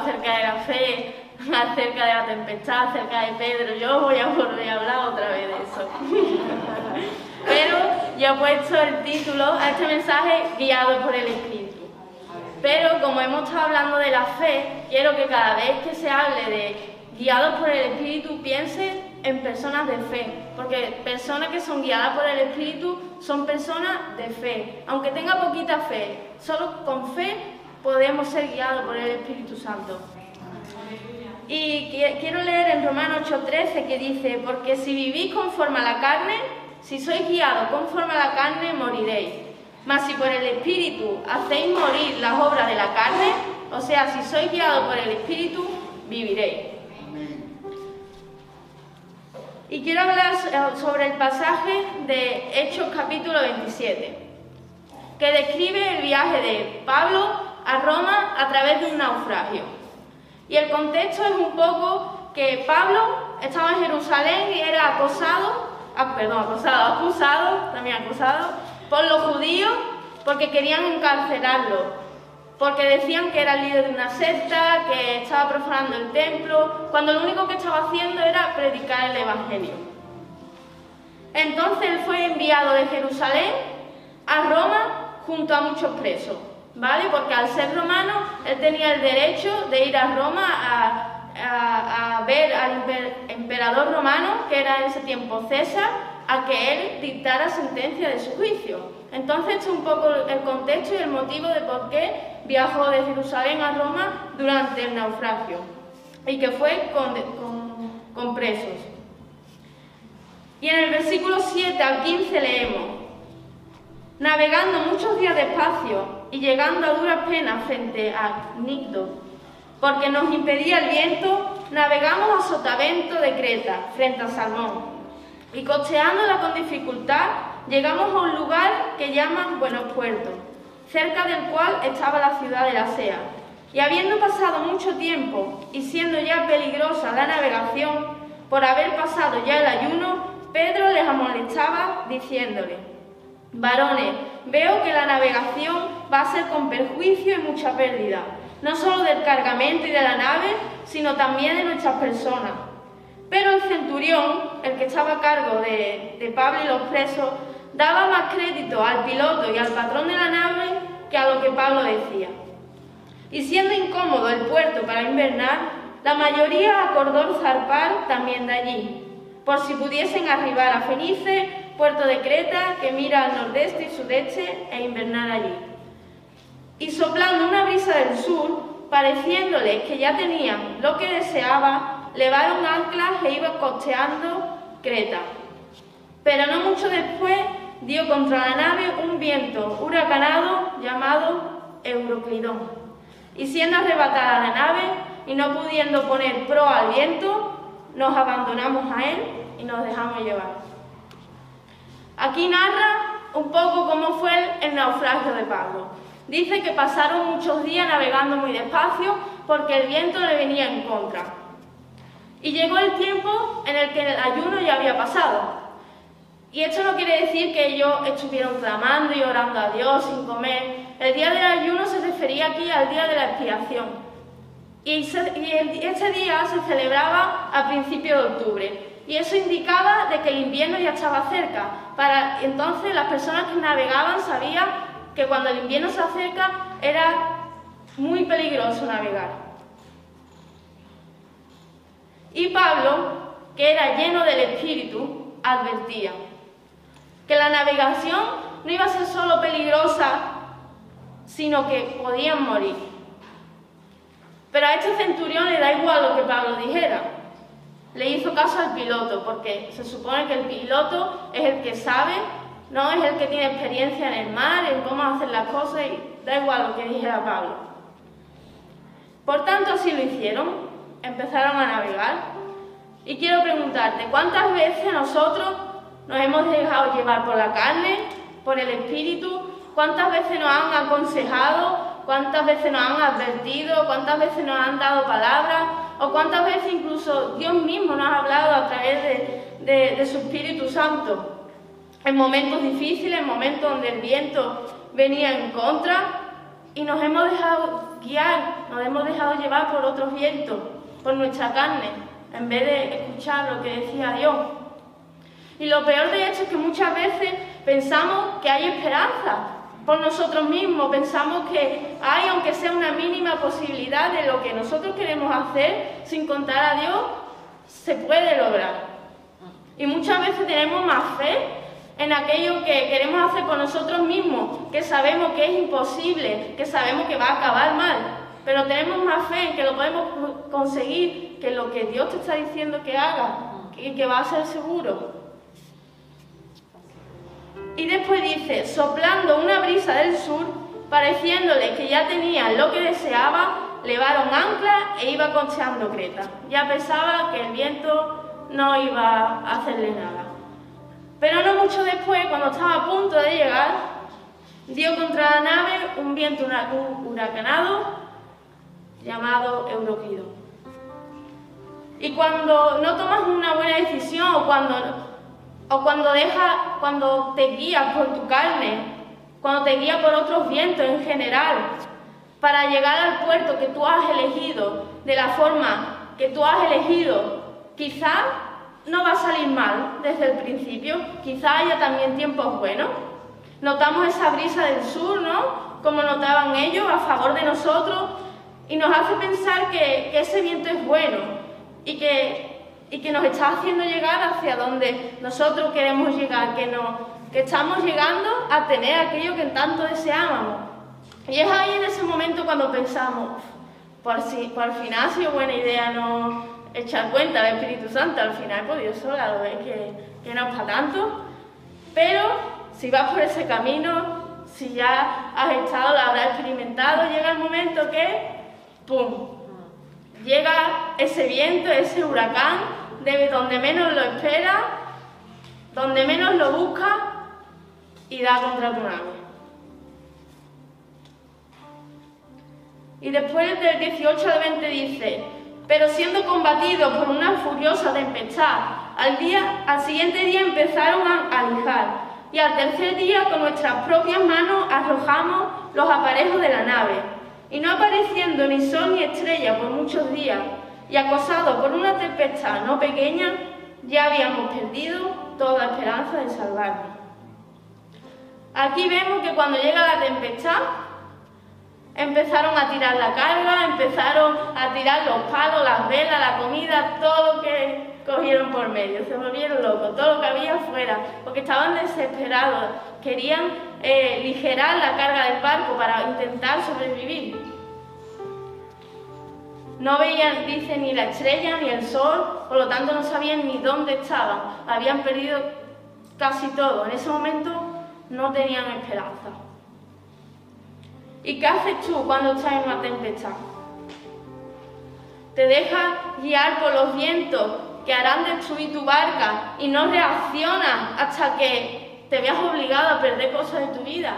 acerca de la fe, acerca de la tempestad, acerca de Pedro. Yo voy a volver a hablar otra vez de eso. Pero yo he puesto el título a este mensaje guiado por el Espíritu. Pero como hemos estado hablando de la fe, quiero que cada vez que se hable de guiados por el Espíritu piense en personas de fe, porque personas que son guiadas por el Espíritu son personas de fe. Aunque tenga poquita fe, solo con fe podemos ser guiados por el Espíritu Santo. Y quiero leer en Romanos 8:13 que dice, porque si vivís conforme a la carne, si sois guiados conforme a la carne, moriréis. Mas si por el Espíritu hacéis morir las obras de la carne, o sea, si sois guiados por el Espíritu, viviréis. Y quiero hablar sobre el pasaje de Hechos capítulo 27, que describe el viaje de Pablo a Roma a través de un naufragio. Y el contexto es un poco que Pablo estaba en Jerusalén y era acosado, ah, perdón, acosado, acusado, también acusado, por los judíos porque querían encarcelarlo porque decían que era el líder de una secta, que estaba profanando el templo, cuando lo único que estaba haciendo era predicar el Evangelio. Entonces él fue enviado de Jerusalén a Roma junto a muchos presos, ¿vale? Porque al ser romano, él tenía el derecho de ir a Roma a, ver al emperador romano, que era en ese tiempo César, a que él dictara sentencia de su juicio. Entonces, este es un poco el contexto y el motivo de por qué viajó de Jerusalén a Roma durante el naufragio y que fue con, presos. Y en el versículo 7 al 15 leemos, navegando muchos días despacio y llegando a duras penas frente a Nicdo, porque nos impedía el viento, navegamos a Sotavento de Creta, frente a Salmón, y costeándola con dificultad, llegamos a un lugar que llaman Buenos Puertos, cerca del cual estaba la ciudad de la Sea. Y habiendo pasado mucho tiempo y siendo ya peligrosa la navegación, por haber pasado ya el ayuno, Pedro les amonestaba diciéndole, varones, veo que la navegación va a ser con perjuicio y mucha pérdida, no solo del cargamento y de la nave, sino también de nuestras personas. Pero el centurión, el que estaba a cargo de, de Pablo y los presos, daba más crédito al piloto y al patrón de la nave que a lo que Pablo decía. Y siendo incómodo el puerto para invernar, la mayoría acordó zarpar también de allí, por si pudiesen arribar a Fenice, puerto de Creta, que mira al nordeste y sudeste, e invernar allí. Y soplando una brisa del sur, pareciéndoles que ya tenían lo que deseaba, levaron anclas e iban costeando Creta. Pero no mucho después dio contra la nave un viento huracanado llamado Euroclidón. Y siendo arrebatada la nave y no pudiendo poner pro al viento, nos abandonamos a él y nos dejamos llevar. Aquí narra un poco cómo fue el naufragio de Pablo. Dice que pasaron muchos días navegando muy despacio porque el viento le venía en contra. Y llegó el tiempo en el que el ayuno ya había pasado. Y esto no quiere decir que ellos estuvieron clamando y orando a Dios sin comer. El día del ayuno se refería aquí al día de la expiación. Y, este día se celebraba a principios de octubre. Y eso indicaba de que el invierno ya estaba cerca. Para entonces las personas que navegaban sabían que cuando el invierno se acerca era muy peligroso navegar. Y Pablo, que era lleno del Espíritu, advertía que la navegación no iba a ser solo peligrosa, sino que podían morir. Pero a este centurión le da igual lo que Pablo dijera. Le hizo caso al piloto, porque se supone que el piloto es el que sabe, no es el que tiene experiencia en el mar, en cómo hacer las cosas, y da igual lo que dijera Pablo. Por tanto, así lo hicieron, empezaron a navegar. Y quiero preguntarte, ¿cuántas veces nosotros nos hemos dejado llevar por la carne, por el espíritu. ¿Cuántas veces nos han aconsejado? ¿Cuántas veces nos han advertido? ¿Cuántas veces nos han dado palabras? ¿O cuántas veces incluso Dios mismo nos ha hablado a través de, su Espíritu Santo? En momentos difíciles, en momentos donde el viento venía en contra. y nos hemos dejado guiar, nos hemos dejado llevar por otros vientos, por nuestra carne, en vez de escuchar lo que decía Dios. Y lo peor de esto es que muchas veces pensamos que hay esperanza por nosotros mismos, pensamos que hay, aunque sea una mínima posibilidad de lo que nosotros queremos hacer, sin contar a Dios, se puede lograr. Y muchas veces tenemos más fe en aquello que queremos hacer por nosotros mismos, que sabemos que es imposible, que sabemos que va a acabar mal, pero tenemos más fe en que lo podemos conseguir que lo que Dios te está diciendo que haga y que va a ser seguro. Y después dice, soplando una brisa del sur, pareciéndole que ya tenían lo que deseaba, levaron ancla e iba cocheando Creta. Ya pensaba que el viento no iba a hacerle nada. Pero no mucho después, cuando estaba a punto de llegar, dio contra la nave un viento huracanado llamado Euroquido. Y cuando no tomas una buena decisión o cuando, o cuando, deja, cuando te guías por tu carne, cuando te guías por otros vientos en general, para llegar al puerto que tú has elegido, de la forma que tú has elegido, quizá no va a salir mal desde el principio, quizá haya también tiempos buenos. Notamos esa brisa del sur, ¿no? Como notaban ellos a favor de nosotros y nos hace pensar que, ese viento es bueno y que, y que nos está haciendo llegar hacia donde nosotros queremos llegar, que, que estamos llegando a tener aquello que tanto deseábamos. Y es ahí en ese momento cuando pensamos, por, si, por fin ha sido buena idea no echar cuenta del Espíritu Santo, al final pues Dios sola lo ve que, que no es para tanto, pero si vas por ese camino, si ya has estado, lo habrás experimentado, llega el momento que, ¡pum!, llega ese viento, ese huracán, de donde menos lo espera, donde menos lo busca y da contra tu nave. Y después del 18 al 20 dice, pero siendo combatidos por una furiosa tempestad, al, día, al siguiente día empezaron a alijar, y al tercer día con nuestras propias manos arrojamos los aparejos de la nave, y no apareciendo ni sol ni estrella por muchos días, y acosados por una tempestad no pequeña, ya habíamos perdido toda esperanza de salvarnos. Aquí vemos que cuando llega la tempestad, Empezaron a tirar la carga, empezaron a tirar los palos, las velas, la comida, todo lo que cogieron por medio. Se volvieron locos, todo lo que había afuera, porque estaban desesperados. Querían eh, ligerar la carga del barco para intentar sobrevivir. No veían, dice, ni la estrella ni el sol, por lo tanto no sabían ni dónde estaban. Habían perdido casi todo. En ese momento no tenían esperanza. ¿Y qué haces tú cuando estás en una tempestad? Te dejas guiar por los vientos que harán destruir tu barca y no reaccionas hasta que te veas obligado a perder cosas de tu vida.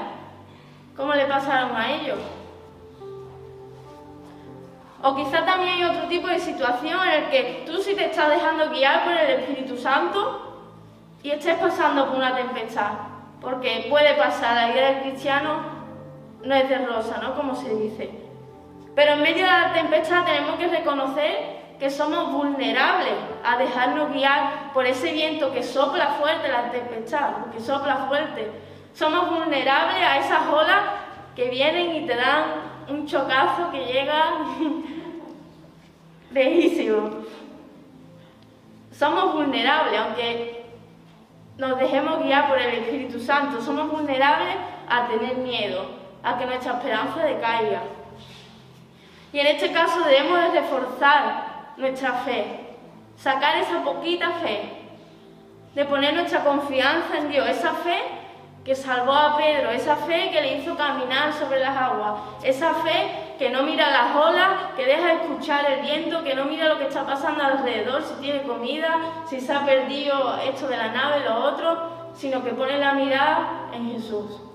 ¿Cómo le pasaron a ellos? O quizá también hay otro tipo de situación en el que tú sí te estás dejando guiar por el Espíritu Santo y estés pasando por una tempestad. Porque puede pasar, la vida del cristiano no es de rosa, ¿no? Como se dice. Pero en medio de la tempestad tenemos que reconocer que somos vulnerables a dejarnos guiar por ese viento que sopla fuerte la tempestad, que sopla fuerte. Somos vulnerables a esas olas que vienen y te dan un chocazo que llega lejísimo. Somos vulnerables, aunque nos dejemos guiar por el Espíritu Santo, somos vulnerables a tener miedo, a que nuestra esperanza decaiga. Y en este caso debemos de reforzar nuestra fe, sacar esa poquita fe, de poner nuestra confianza en Dios, esa fe que salvó a Pedro, esa fe que le hizo caminar sobre las aguas, esa fe que no mira las olas, que deja escuchar el viento, que no mira lo que está pasando alrededor, si tiene comida, si se ha perdido esto de la nave, lo otro, sino que pone la mirada en Jesús.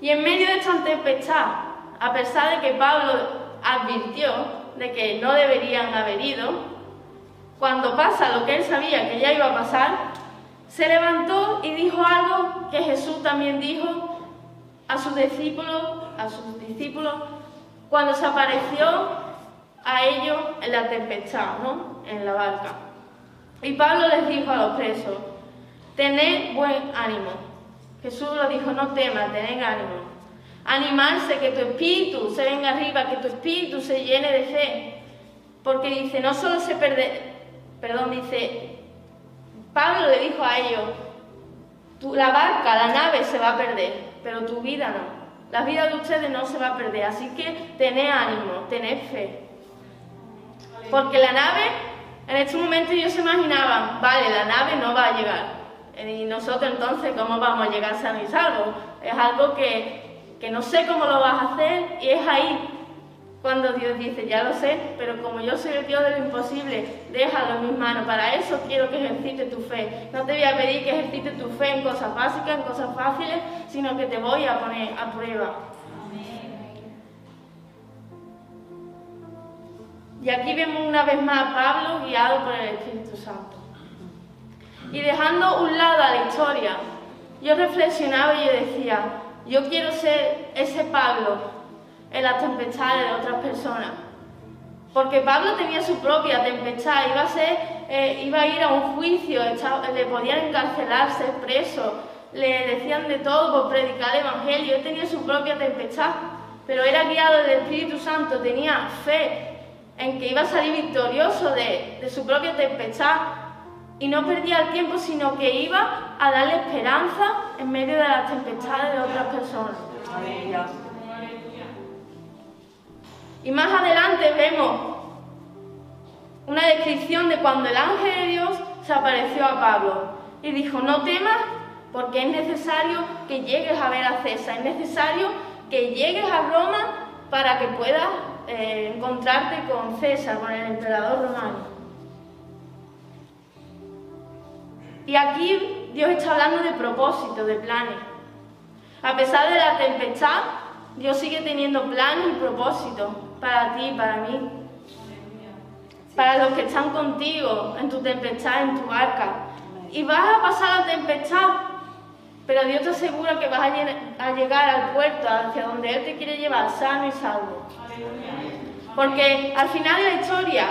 Y en medio de esta tempestad, a pesar de que Pablo advirtió de que no deberían haber ido, cuando pasa lo que él sabía que ya iba a pasar, se levantó y dijo algo que Jesús también dijo a sus discípulos, cuando se apareció a ellos en la tempestad, ¿no? En la barca. Y Pablo les dijo a los presos, tened buen ánimo. Jesús lo dijo, no temas, tened ánimo. Animarse, que tu espíritu se venga arriba, que tu espíritu se llene de fe. Porque dice, no solo se pierde, perdón, dice, Pablo le dijo a ellos, la barca, la nave se va a perder, pero tu vida no. La vida de ustedes no se va a perder, así que tened ánimo, tened fe. Porque la nave, en este momento ellos se imaginaban, vale, la nave no va a llegar. Y nosotros entonces, ¿cómo vamos a llegar a y salvo? Es algo que, que no sé cómo lo vas a hacer y es ahí cuando Dios dice, ya lo sé, pero como yo soy el Dios de lo imposible, déjalo en mis manos. Para eso quiero que ejercites tu fe. No te voy a pedir que ejercites tu fe en cosas básicas, en cosas fáciles, sino que te voy a poner a prueba. Y aquí vemos una vez más a Pablo guiado por el Espíritu Santo. Y dejando un lado a la historia, yo reflexionaba y yo decía, yo quiero ser ese Pablo en las tempestades de otras personas. Porque Pablo tenía su propia tempestad, iba a, ser, eh, ir a un juicio, le podían encarcelarse, preso, le decían de todo por predicar el Evangelio, él tenía su propia tempestad, pero era guiado del Espíritu Santo, tenía fe en que iba a salir victorioso de, de su propia tempestad y no perdía el tiempo, sino que iba a darle esperanza en medio de las tempestades de otras personas. Y más adelante vemos una descripción de cuando el ángel de Dios se apareció a Pablo y dijo, no temas porque es necesario que llegues a ver a César, es necesario que llegues a Roma para que puedas eh, encontrarte con César, con el emperador romano. Y aquí Dios está hablando de propósito, de planes. A pesar de la tempestad, Dios sigue teniendo planes y propósitos para ti para mí. Para los que están contigo en tu tempestad, en tu barca. Y vas a pasar la tempestad, pero Dios te asegura que vas a, llegar al puerto hacia donde Él te quiere llevar sano y salvo. Porque al final de la historia,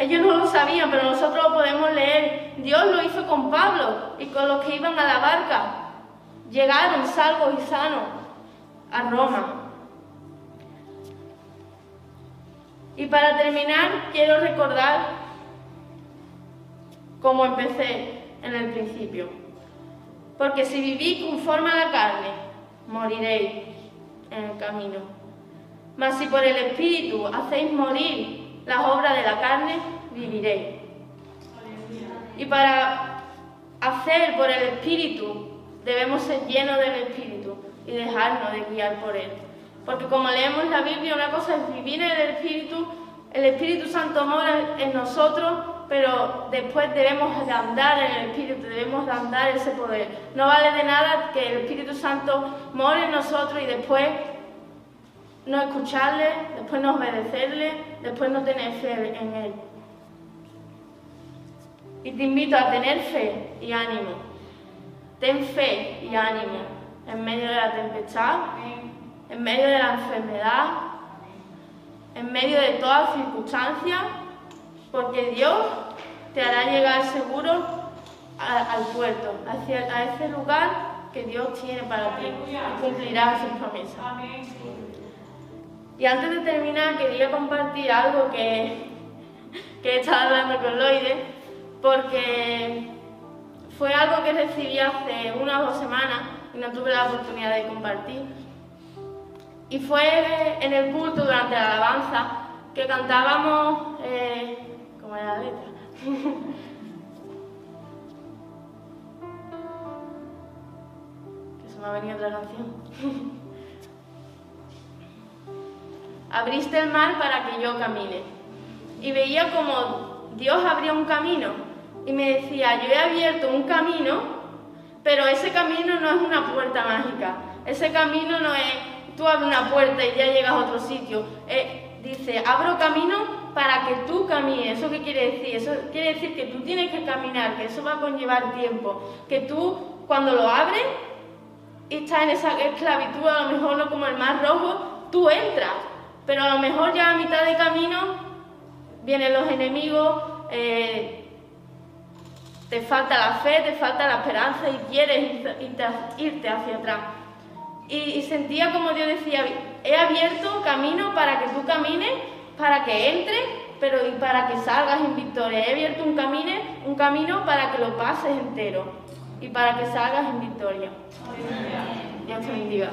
ellos no lo sabían, pero nosotros lo podemos leer. Dios lo hizo con Pablo y con los que iban a la barca. Llegaron salvos y sanos a Roma. Y para terminar, quiero recordar cómo empecé en el principio. Porque si vivís conforme a la carne, moriréis en el camino. Mas si por el Espíritu hacéis morir las obras de la carne, viviréis. Y para hacer por el Espíritu, debemos ser llenos del Espíritu y dejarnos de guiar por Él. Porque como leemos la Biblia, una cosa es vivir en el Espíritu, el Espíritu Santo mora en nosotros, pero después debemos de andar en el Espíritu, debemos de andar ese poder. No vale de nada que el Espíritu Santo more en nosotros y después no escucharle, después no obedecerle, después no tener fe en Él. Y te invito a tener fe y ánimo. Ten fe y ánimo en medio de la tempestad en medio de la enfermedad, en medio de todas circunstancias, porque Dios te hará llegar seguro al puerto, hacia, a ese lugar que Dios tiene para ti y cumplirá sus promesas. Y antes de terminar, quería compartir algo que, que he estado hablando con Loide, porque fue algo que recibí hace unas dos semanas y no tuve la oportunidad de compartir. Y fue en el culto durante la alabanza que cantábamos, eh, ¿cómo era la letra? que se me ha venido otra canción. Abriste el mar para que yo camine. Y veía como Dios abría un camino y me decía, yo he abierto un camino, pero ese camino no es una puerta mágica. Ese camino no es tú abres una puerta y ya llegas a otro sitio. Eh, dice, abro camino para que tú camines. ¿Eso qué quiere decir? Eso quiere decir que tú tienes que caminar, que eso va a conllevar tiempo, que tú cuando lo abres y estás en esa esclavitud, a lo mejor no como el mar rojo, tú entras, pero a lo mejor ya a mitad de camino vienen los enemigos, eh, te falta la fe, te falta la esperanza y quieres irte hacia atrás. Y, sentía como Dios decía, he abierto camino para que tú camines, para que entres, pero y para que salgas en victoria. He abierto un camino, un camino para que lo pases entero y para que salgas en victoria. Dios te bendiga.